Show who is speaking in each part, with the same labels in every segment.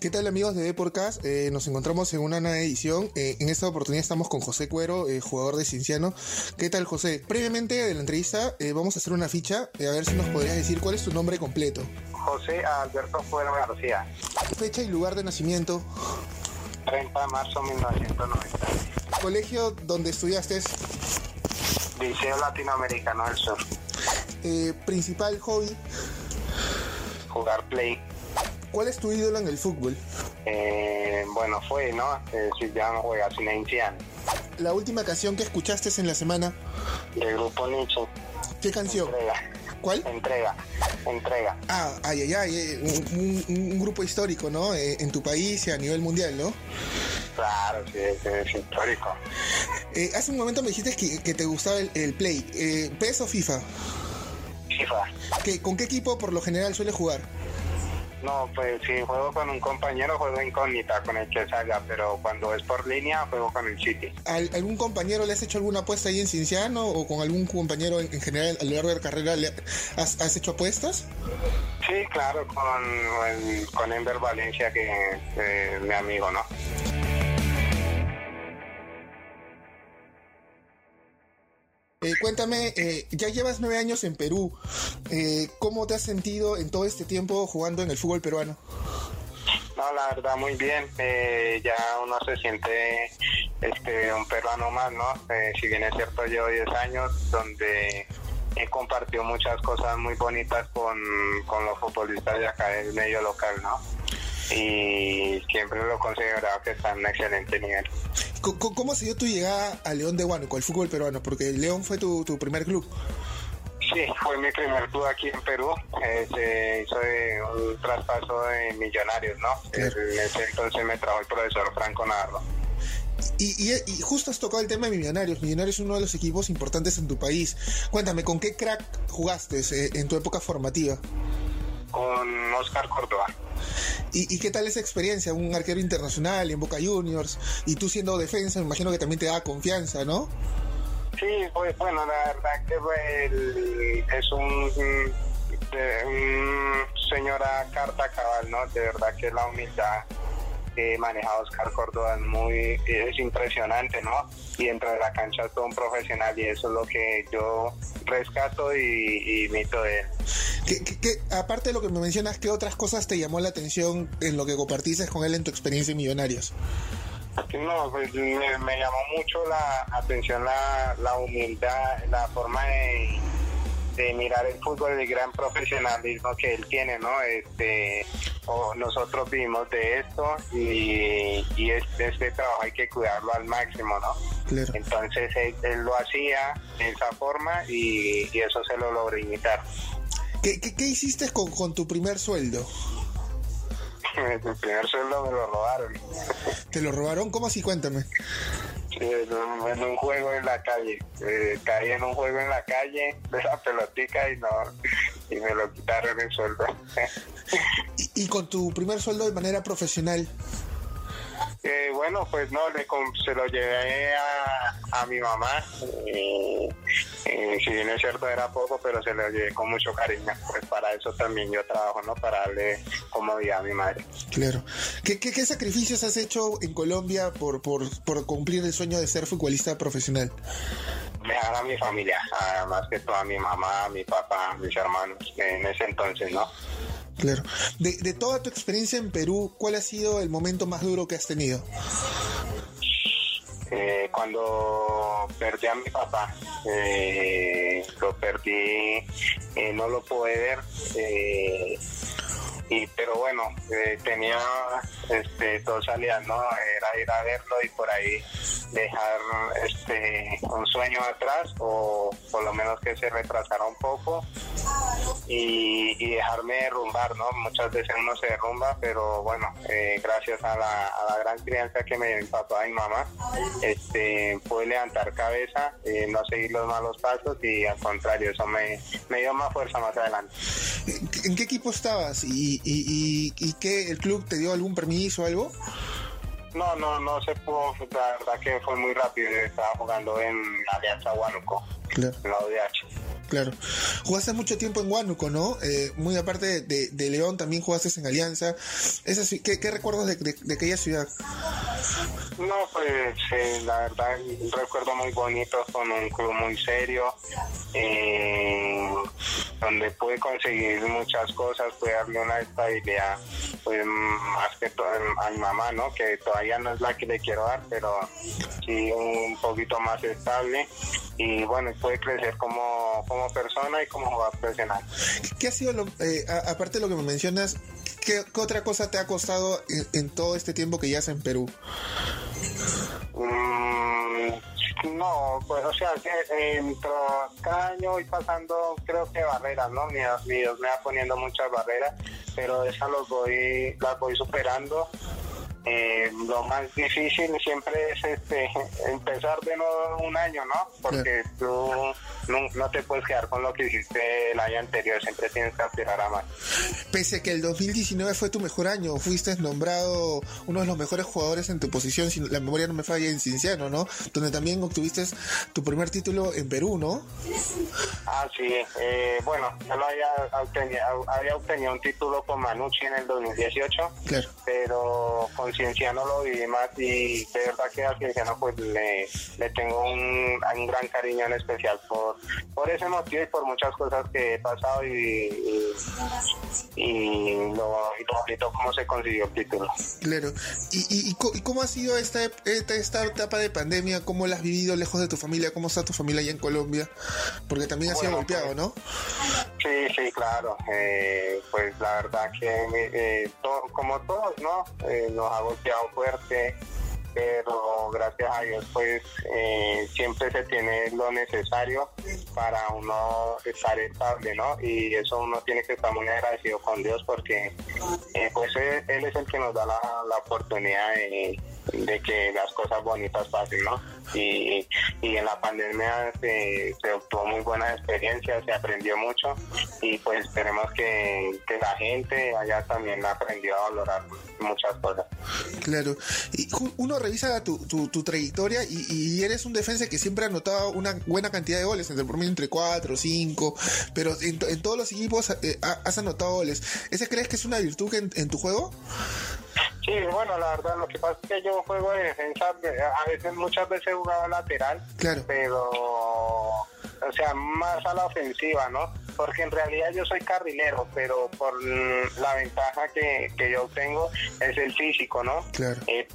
Speaker 1: ¿Qué tal amigos de Deporcast? Eh, nos encontramos en una nueva edición. Eh, en esta oportunidad estamos con José Cuero, eh, jugador de Cinciano. ¿Qué tal José? Previamente de la entrevista eh, vamos a hacer una ficha, a ver si nos podrías decir cuál es tu nombre completo.
Speaker 2: José Alberto Cuero García,
Speaker 1: Fecha y lugar de nacimiento.
Speaker 2: 30 de marzo de 1990.
Speaker 1: Colegio donde estudiaste.
Speaker 2: Liceo Latinoamericano del Sur.
Speaker 1: Eh, principal hobby.
Speaker 2: Jugar play.
Speaker 1: ¿Cuál es tu ídolo en el fútbol?
Speaker 2: Eh, bueno, fue, ¿no? Eh, si ya no juega Zinedine
Speaker 1: La última canción que escuchaste en la semana.
Speaker 2: Del grupo Nietzsche.
Speaker 1: ¿Qué canción?
Speaker 2: Entrega.
Speaker 1: ¿Cuál?
Speaker 2: Entrega. Entrega.
Speaker 1: Ah, ay, ay, ay, eh, un, un- un grupo histórico, ¿no? Eh, en tu país y a nivel mundial, ¿no?
Speaker 2: Claro, sí, es, es histórico.
Speaker 1: Eh, hace un momento me dijiste que, que te gustaba el, el Play. Eh, ¿PES o FIFA?
Speaker 2: FIFA.
Speaker 1: ¿Qué- ¿Con qué equipo por lo general suele jugar?
Speaker 2: No, pues si juego con un compañero, juego incógnita con el que salga, pero cuando es por línea, juego con el City.
Speaker 1: ¿Al- ¿Algún compañero le has hecho alguna apuesta ahí en Cinciano o con algún compañero en, en general a lo largo de la carrera le has, has hecho apuestas?
Speaker 2: Sí, claro, con, el- con Enver Valencia, que es mi amigo, ¿no?
Speaker 1: Eh, cuéntame, eh, ya llevas nueve años en Perú. Eh, ¿Cómo te has sentido en todo este tiempo jugando en el fútbol peruano?
Speaker 2: No, la verdad, muy bien. Eh, ya uno se siente este un peruano más, ¿no? Eh, si bien es cierto, llevo 10 años donde he compartido muchas cosas muy bonitas con, con los futbolistas de acá del medio local, ¿no? Y siempre lo he considerado que está en un excelente nivel.
Speaker 1: Co- ¿Cómo se dio tu llegada a León de Huánuco, al fútbol peruano? Porque León fue tu, tu primer club.
Speaker 2: Sí, fue mi primer club aquí en Perú. Eh, se hizo de un traspaso de millonarios, ¿no?
Speaker 1: Claro.
Speaker 2: En ese entonces me trajo el profesor Franco Narro.
Speaker 1: Y, y- y justo has tocado el tema de Millonarios. Millonarios es uno de los equipos importantes en tu país. Cuéntame, ¿con qué crack jugaste eh, en tu época formativa?
Speaker 2: Con Oscar Córdoba.
Speaker 1: ¿Y, y qué tal esa experiencia? Un arquero internacional en Boca Juniors y tú siendo defensa, me imagino que también te da confianza, ¿no?
Speaker 2: Sí, pues bueno, la verdad que el- es un, de- un señora carta cabal, ¿no? De verdad que la humildad que maneja Oscar Córdoba es muy es impresionante, ¿no? Y dentro de la cancha es todo un profesional y eso es lo que yo rescato y, y imito de él.
Speaker 1: ¿Qué, qué- qué- aparte de lo que me mencionas, ¿qué otras cosas te llamó la atención en lo que compartiste con él en tu experiencia en Millonarios?
Speaker 2: No, pues me, me llamó mucho la atención la, la humildad, la forma de, de mirar el fútbol, el gran profesionalismo que él tiene, ¿no? Este, o nosotros vivimos de esto y, y este, este trabajo hay que cuidarlo al máximo, ¿no?
Speaker 1: Claro.
Speaker 2: Entonces él, él lo hacía de esa forma y, y eso se lo logró imitar.
Speaker 1: ¿Qué, qué- qué hiciste con, con tu primer sueldo?
Speaker 2: El primer sueldo me lo robaron.
Speaker 1: ¿Te lo robaron? ¿Cómo así? Cuéntame.
Speaker 2: Sí, en un, en un juego en la calle. Eh, caí en un juego en la calle de la pelotica y no y me lo quitaron el sueldo.
Speaker 1: Y, y con tu primer sueldo de manera profesional,
Speaker 2: Eh, bueno, pues no, le se lo llevé a, a mi mamá. Y si bien es cierto era poco, pero se lo llevé con mucho cariño. Pues para eso también yo trabajo, ¿no? Para darle comodidad a mi madre.
Speaker 1: claro. ¿Qué, qué, qué sacrificios has hecho en Colombia por, por, por cumplir el sueño de ser futbolista profesional?
Speaker 2: Dejar a mi familia, a- más que todo a mi mamá, mi papá, mis hermanos, en ese entonces, ¿no?
Speaker 1: Claro. De, de toda tu experiencia en Perú, ¿cuál ha sido el momento más duro que has tenido?
Speaker 2: Eh, cuando perdí a mi papá, eh, lo perdí, eh, no lo pude ver, eh, y, pero bueno, eh, tenía este, dos salidas, ¿no? Era ir a verlo y por ahí dejar este, un sueño atrás o por lo menos que se retrasara un poco y, y dejarme derrumbar, ¿no? Muchas veces uno se derrumba, pero bueno, eh, gracias a la, a la gran crianza que me dio mi papá y mi mamá, este, pude levantar cabeza, eh, no seguir los malos pasos y al contrario, eso me, me dio más fuerza más adelante.
Speaker 1: ¿En qué equipo estabas? ¿Y, y, y, y qué? ¿El club te dio algún permiso o algo?
Speaker 2: No, no, no se pudo, la verdad que fue muy rápido, estaba jugando en Alianza Huánuco,
Speaker 1: Claro.
Speaker 2: en la UDH.
Speaker 1: Claro. Jugaste mucho tiempo en Huánuco, ¿no? Eh, muy aparte de, de, León, también jugaste en Alianza. ¿qué, ¿Qué, recuerdos de, de, aquella ciudad?
Speaker 2: No, pues la verdad, un recuerdo muy bonito con un club muy serio, eh, donde pude conseguir muchas cosas, pude darle una estabilidad, pues más que todo a mi mamá, ¿no? Que todavía no es la que le quiero dar, pero sí un poquito más estable y bueno, puede crecer como, como persona y como jugador profesional.
Speaker 1: ¿Qué ha sido, lo, eh, aparte de lo que me mencionas, ¿qué, otra cosa te ha costado en, todo este tiempo que ya en Perú?
Speaker 2: Mm, no, pues o sea, que cada año voy pasando, creo que barreras, ¿no? Mi, Dios me va poniendo muchas barreras, pero esas los voy, las voy superando eh, lo más difícil siempre es este empezar de nuevo un año, ¿no? Porque tú no, te puedes quedar con lo que hiciste el año anterior, siempre tienes que aspirar a más.
Speaker 1: Pese a que el 2019 fue tu mejor año, fuiste nombrado uno de los mejores jugadores en tu posición, si la memoria no me falla, en Cinciano, ¿no? Donde también obtuviste tu primer título en Perú, ¿no?
Speaker 2: Ah, sí. Eh, bueno, yo lo había obtenido, había obtenido un título con Manucci en el 2018, claro. pero con Cienciano lo viví más y de verdad que a Cienciano pues le, le tengo un, un, gran cariño en especial por, por ese motivo y por muchas cosas que he pasado y, y, lo, bonito cómo se consiguió el título.
Speaker 1: Claro. ¿Y, y, cómo ha sido esta, esta, esta, etapa de pandemia? ¿Cómo la has vivido lejos de tu familia? ¿Cómo está tu familia allá en Colombia? Porque también ha sido golpeado, ¿no?
Speaker 2: Sí, sí, claro. Eh, pues la verdad que eh, como todos, ¿no? Eh, nos ha golpeado fuerte, pero gracias a Dios pues eh, siempre se tiene lo necesario para uno estar estable, ¿no? Y eso uno tiene que estar muy agradecido con Dios porque eh, pues él, es el que nos da la, oportunidad de, de, que las cosas bonitas pasen, ¿no? Y, y en la pandemia se, se, obtuvo muy buena experiencia, se aprendió mucho y pues esperemos que, que la gente allá también aprendió a valorar muchas cosas.
Speaker 1: Claro, y uno revisa tu, tu, trayectoria y, eres un defensa que siempre ha anotado una buena cantidad de goles, entre entre 4, 5, pero en, en, todos los equipos eh, has anotado goles. ¿Ese crees que es una virtud en, en tu juego?
Speaker 2: Sí, bueno, la verdad, lo que pasa es que yo juego de defensa, a veces, muchas veces jugaba lateral, claro. pero, o sea, más a la ofensiva, ¿no? porque en realidad yo soy carrilero, pero por la ventaja que, yo tengo es el físico, ¿no? Claro. Eh,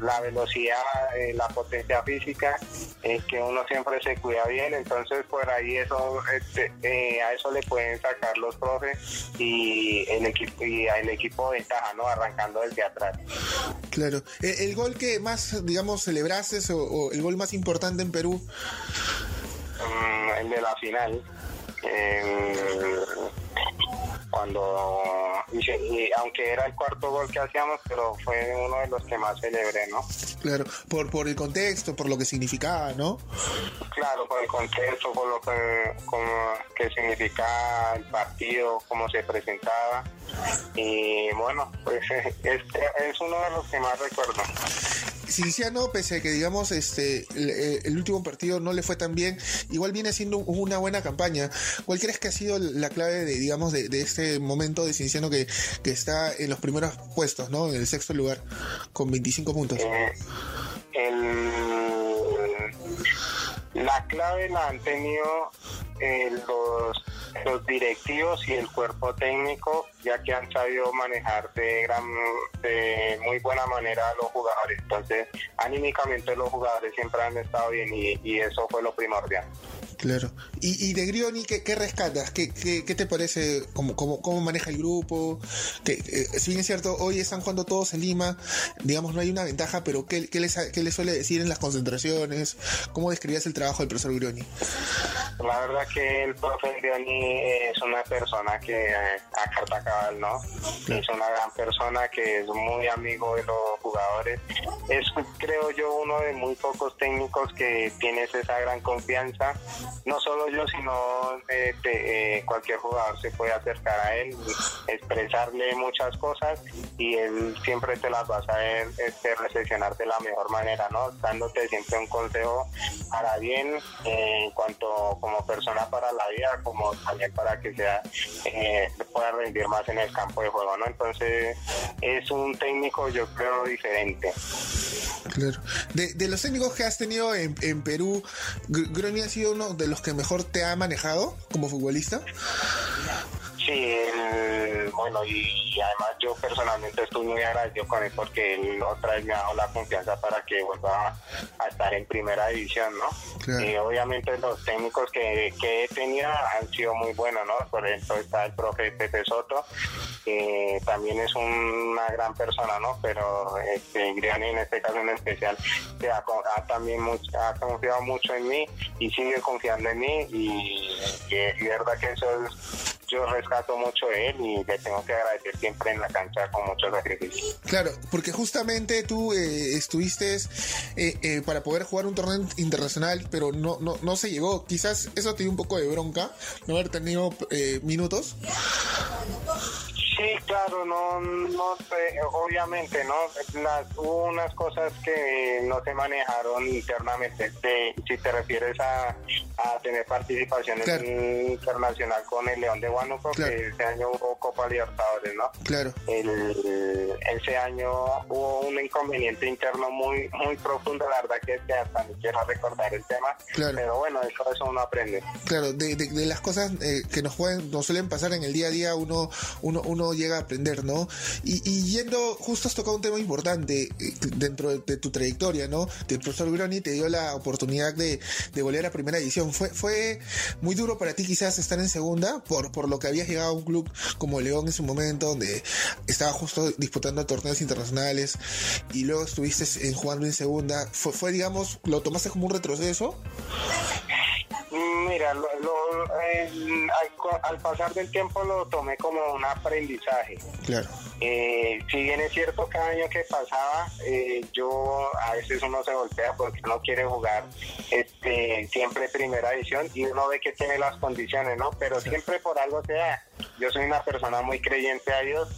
Speaker 2: la velocidad, eh, la potencia física, es que uno siempre se cuida bien, entonces por ahí eso este, eh, a eso le pueden sacar los profes y el equipo y el equipo ventaja, ¿no? Arrancando desde atrás.
Speaker 1: Claro. ¿El, gol que más, digamos, celebrases o, el gol más importante en Perú?
Speaker 2: Mm, el de la final cuando y, aunque era el cuarto gol que hacíamos pero fue uno de los que más celebré no
Speaker 1: claro por por el contexto por lo que significaba no
Speaker 2: claro por el contexto por lo que como que significaba el partido cómo se presentaba. Y bueno pues es, es uno de los que más recuerdo
Speaker 1: Cinciano, pese a que digamos este eh, el, último partido no le fue tan bien, igual viene siendo una buena campaña. ¿Cuál crees que ha sido la clave de digamos de, este momento de Cinciano que, que, está en los primeros puestos, ¿no? En el sexto lugar con 25 puntos. Eh,
Speaker 2: la clave la han tenido eh, los los directivos y el cuerpo técnico, ya que han sabido manejar de, gran, de muy buena manera a los jugadores. Entonces, anímicamente los jugadores siempre han estado bien y eso fue lo primordial.
Speaker 1: Claro. ¿Y, y de Grioni qué, qué rescatas? ¿Qué, ¿Qué, qué, te parece? ¿Cómo, cómo, cómo maneja el grupo? Que, eh, si bien es cierto, hoy están jugando todos en Lima, digamos, no hay una ventaja, pero ¿qué, qué, les, qué les suele decir en las concentraciones? ¿Cómo describías el trabajo del profesor Grioni?
Speaker 2: La verdad que el profesor Grioni es una persona que eh, a carta cabal, ¿no? Es una gran persona que es muy amigo de los jugadores. Es, creo yo, uno de muy pocos técnicos que tienes esa gran confianza no solo yo, sino eh, eh, cualquier jugador se puede acercar a él, expresarle muchas cosas y él siempre te las va a saber este, recepcionar de la mejor manera, ¿no? Dándote siempre un consejo para bien en cuanto como persona para la vida, como también para que sea pueda rendir más en el campo de juego, ¿no? Entonces es un técnico yo creo diferente.
Speaker 1: Claro. De, de los técnicos que has tenido en, en Perú, Groni ha sido uno de los que mejor te ha manejado como futbolista.
Speaker 2: Sí, bueno, y, además yo personalmente estoy muy agradecido con él porque él otra vez me ha dado la confianza para que vuelva a, estar en primera división, ¿no? Y obviamente los técnicos que, que he tenido han sido muy buenos, ¿no? Por ejemplo está el profe Pepe Soto, que también es una gran persona, ¿no? Pero este, en este caso en especial ha, también ha confiado mucho en mí y sigue confiando en mí y, y, verdad que eso es yo rescato mucho de él y le tengo que agradecer siempre en la cancha con mucho sacrificio.
Speaker 1: Claro, porque justamente tú eh, estuviste eh, eh, para poder jugar un torneo internacional, pero no, no, no se llegó. Quizás eso te dio un poco de bronca, no haber tenido minutos.
Speaker 2: Sí, claro, no, no sé, obviamente, ¿no? Las, hubo unas cosas que no se manejaron internamente. si te refieres a, tener participaciones internacional con el León de Huánuco, que ese año hubo Copa Libertadores, ¿no?
Speaker 1: Claro.
Speaker 2: El, ese año hubo un inconveniente interno muy muy profundo, la verdad que, que hasta ni quiero recordar el tema. Claro. Pero bueno, eso, eso uno aprende.
Speaker 1: Claro, de, de, las cosas eh, que nos pueden, nos suelen pasar en el día a día, uno, uno, uno llega a aprender, ¿no? Y, yendo, justo has tocado un tema importante eh, dentro de, tu trayectoria, ¿no? El profesor Groni te dio la oportunidad de, de volver a primera edición. ¿Fue, ¿Fue muy duro para ti quizás estar en segunda por, por lo que habías llegado a un club como León en su momento, donde estaba justo disputando torneos internacionales y luego estuviste en, jugando en segunda? ¿Fue, fue digamos, lo tomaste como un retroceso?
Speaker 2: Mira, lo, al, pasar del tiempo lo tomé como un aprendizaje.
Speaker 1: Claro.
Speaker 2: Eh, si bien es cierto, cada año que pasaba, eh, yo a veces uno se golpea porque no quiere jugar este siempre primera edición y uno ve que tiene las condiciones, ¿no? Pero siempre por algo se da yo soy una persona muy creyente a Dios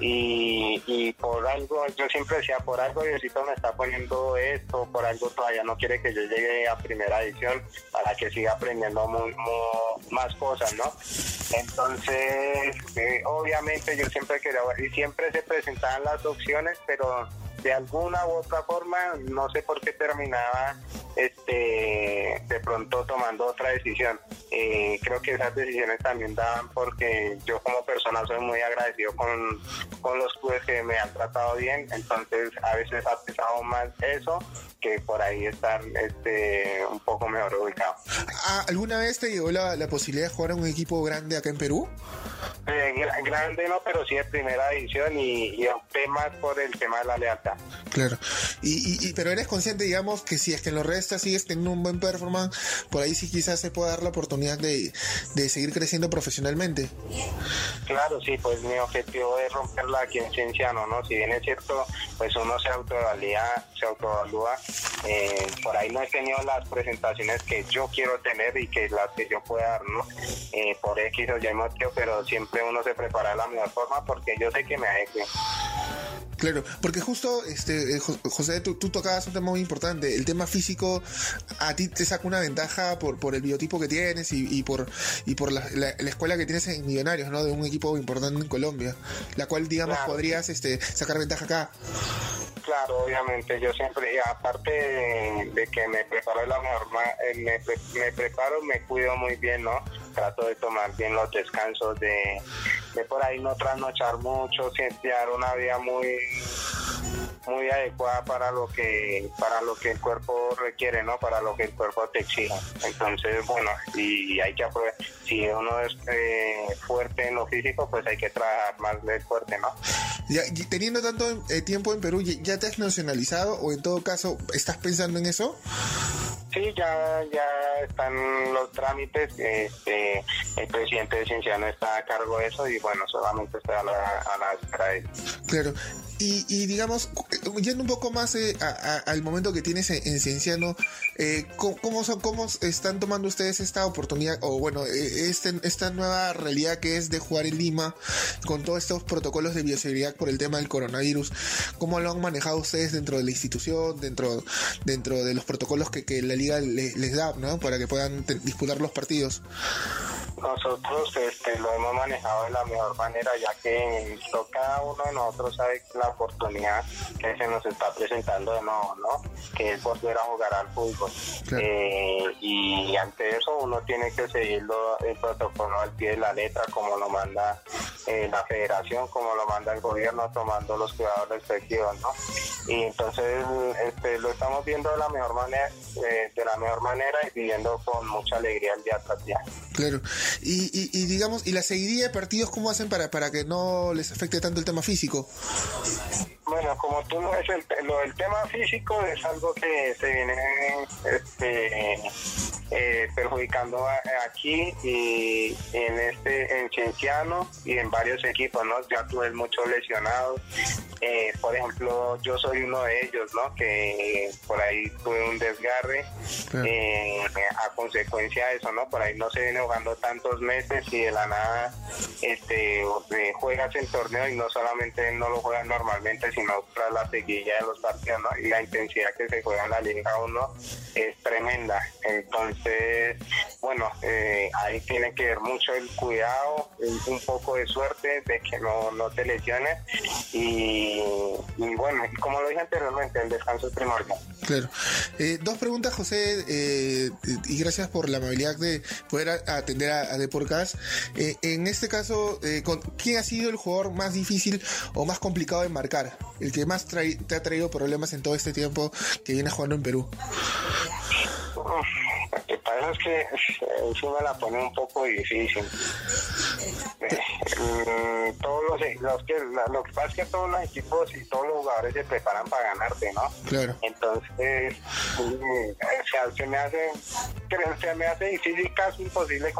Speaker 2: y, y, por algo, yo siempre decía, por algo Diosito me está poniendo esto, por algo todavía no quiere que yo llegue a primera edición para que siga aprendiendo más cosas, ¿no? Entonces, eh, obviamente yo siempre quería, y siempre se presentaban las opciones, pero de alguna u otra forma, no sé por qué terminaba este de pronto tomando otra decisión. Eh, creo que esas decisiones también daban porque yo como persona soy muy agradecido con, con los clubes que me han tratado bien, entonces a veces ha pesado más eso que por ahí estar este un poco mejor ubicado.
Speaker 1: Ah, ¿Alguna vez te llegó la, la posibilidad de jugar en un equipo grande acá en Perú?
Speaker 2: Eh, grande no, pero sí de primera división y, y opté más por el tema de la lealtad.
Speaker 1: Claro. Y, y, pero eres consciente, digamos, que si es que en los restas sigues teniendo un buen performance, por ahí sí quizás se pueda dar la oportunidad de, de seguir creciendo profesionalmente.
Speaker 2: Claro, sí, pues mi objetivo es romperla aquí en Cienciano, ¿no? Si bien es cierto, pues uno se autoevalúa, se autoevalúa. Eh, por ahí no he tenido las presentaciones que yo quiero tener y que las que yo pueda dar, ¿no? Eh, por X o Y motivo, pero siempre uno se prepara de la mejor forma porque yo sé que me adeque.
Speaker 1: Claro, porque justo, este, eh, José, tú, tocabas un tema muy importante. El tema físico a ti te saca una ventaja por, por el biotipo que tienes y, por, y por la, escuela que tienes en Millonarios, ¿no? De un equipo importante en Colombia, la cual, digamos, podrías este, sacar ventaja acá.
Speaker 2: Claro, obviamente, yo siempre, aparte de, que me preparo la mejor, eh, me, me preparo, me cuido muy bien, ¿no? Trato de tomar bien los descansos, de de por ahí no trasnochar mucho, sentir una vida muy muy adecuada para lo que para lo que el cuerpo requiere no para lo que el cuerpo te exige entonces bueno y hay que aprovechar si uno es eh, fuerte en lo físico pues hay que trabajar más de fuerte no
Speaker 1: ya, teniendo tanto eh, tiempo en Perú ya te has nacionalizado o en todo caso estás pensando en eso
Speaker 2: Sí, ya, ya están los trámites. Este, el presidente de Cienciano está a cargo de eso y bueno, solamente está a la, a la
Speaker 1: Claro. y, digamos, yendo un poco más eh, al momento que tienes en, Cienciano, eh, ¿cómo, ¿cómo están tomando ustedes esta oportunidad, o bueno, eh, este, esta nueva realidad que es de jugar en Lima, con todos estos protocolos de bioseguridad por el tema del coronavirus? ¿Cómo lo han manejado ustedes dentro de la institución, dentro, dentro de los protocolos que, la liga les da, ¿no? Para que puedan disputar los partidos.
Speaker 2: Nosotros este, lo hemos manejado de la mejor manera, ya que cada uno de nosotros sabe la oportunidad que se nos está presentando de nuevo, ¿no? Que es volver a jugar al fútbol. Eh, y ante eso uno tiene que seguir el protocolo al pie de la letra, como lo manda eh, la federación, como lo manda el gobierno, tomando los cuidados respectivos, ¿no? Y entonces este, lo estamos viendo de la mejor manera, eh, de la mejor manera y viviendo con mucha alegría el día tras día.
Speaker 1: Claro. Y, y, digamos, ¿y la seguidilla de partidos cómo hacen para, para que no les afecte tanto el tema físico?
Speaker 2: Bueno, como tú no ves, el, lo del tema físico es algo que se viene este, eh, perjudicando aquí y en este en Cienciano y en varios equipos, ¿no? Ya tuve muchos lesionados. Eh, por ejemplo, yo soy uno de ellos, ¿no? Que por ahí tuve un desgarre eh, a consecuencia de eso, ¿no? Por ahí no se viene jugando tantos meses y de la nada este juegas en torneo y no solamente no lo juegas normalmente, sino tras la seguilla de los partidos, ¿no? Y la intensidad que se juega en la Liga 1 es tremenda. Entonces, bueno, eh, ahí tiene que ver mucho el cuidado, un poco de suerte de que no, no te lesiones y y, bueno, como lo dije anteriormente, el descanso es primordial.
Speaker 1: Claro. Eh, dos preguntas, José, eh, y gracias por la amabilidad de poder atender a, a. Eh, en este caso, ¿quién ha sido el jugador más difícil o más complicado de marcar? El que más te ha traído problemas en todo este tiempo que viene jugando en Perú.
Speaker 2: Lo que pasa es que eso me la pone un poco difícil. Mm, todos los, los que lo que pasa es que todos los equipos y todos los jugadores se preparan para ganarte, ¿no?
Speaker 1: Claro.
Speaker 2: Entonces, mm, se me hace se me hace difícil, casi imposible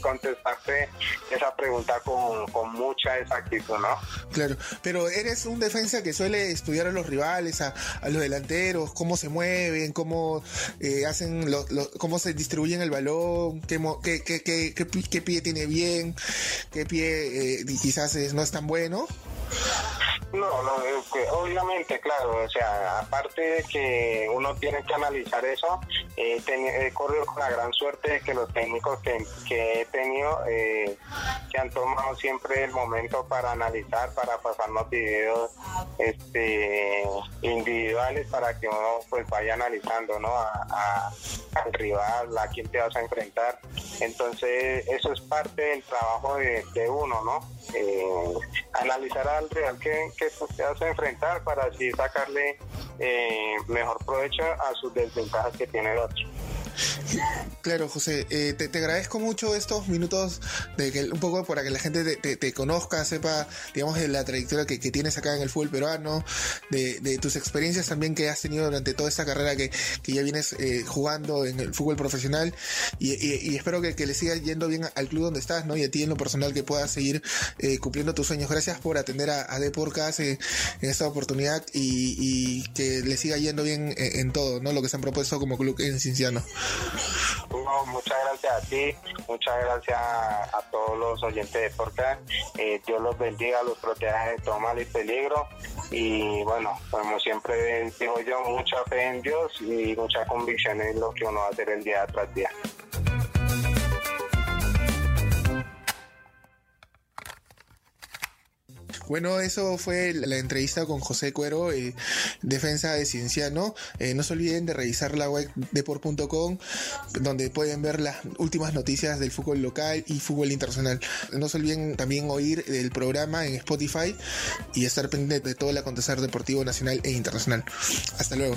Speaker 2: contestarte esa pregunta con, con mucha exactitud, ¿no?
Speaker 1: Claro, pero eres un defensa que suele estudiar a los rivales, a, a los delanteros, cómo se mueven, cómo eh, hacen, lo, cómo se distribuyen el balón, qué, qué, qué, qué, pie tiene bien, qué pie eh, quizás no es tan bueno.
Speaker 2: No, no, obviamente, claro, o sea, aparte de que uno tiene que analizar eso, eh, he corrido con la gran suerte de que los técnicos que, he tenido eh, que han tomado siempre el momento para analizar, para pasarnos videos este, individuales para que uno pues vaya analizando, ¿no? Al rival, a quién te vas a enfrentar. Entonces, eso es parte del trabajo de, uno, ¿no? Eh, analizar al rival que, que te vas a enfrentar para así sacarle eh, mejor provecho a sus desventajas que tiene el otro.
Speaker 1: Claro, José, eh, te, agradezco mucho estos minutos de que un poco para que la gente te, conozca, sepa, digamos, de la trayectoria que, tienes acá en el fútbol peruano, de, tus experiencias también que has tenido durante toda esta carrera que, ya vienes eh, jugando en el fútbol profesional y, espero que, le siga yendo bien al club donde estás, ¿no? Y a ti en lo personal que puedas seguir eh, cumpliendo tus sueños. Gracias por atender a, a Deporcas en esta oportunidad y, que le siga yendo bien en, todo, ¿no? Lo que se han propuesto como club en Cinciano
Speaker 2: muchas gracias a ti, muchas gracias a, todos los oyentes de podcast. Eh, Dios los bendiga, los proteja de todo mal y peligro. Y bueno, como siempre digo yo, mucha fe en Dios y mucha convicción en lo que uno va a hacer el día tras día.
Speaker 1: Bueno, eso fue la entrevista con José Cuero, eh, defensa de Cienciano. Eh, no se olviden de revisar la web deport.com, donde pueden ver las últimas noticias del fútbol local y fútbol internacional. No se olviden también oír el programa en Spotify y estar pendiente de todo el acontecer deportivo nacional e internacional. Hasta luego.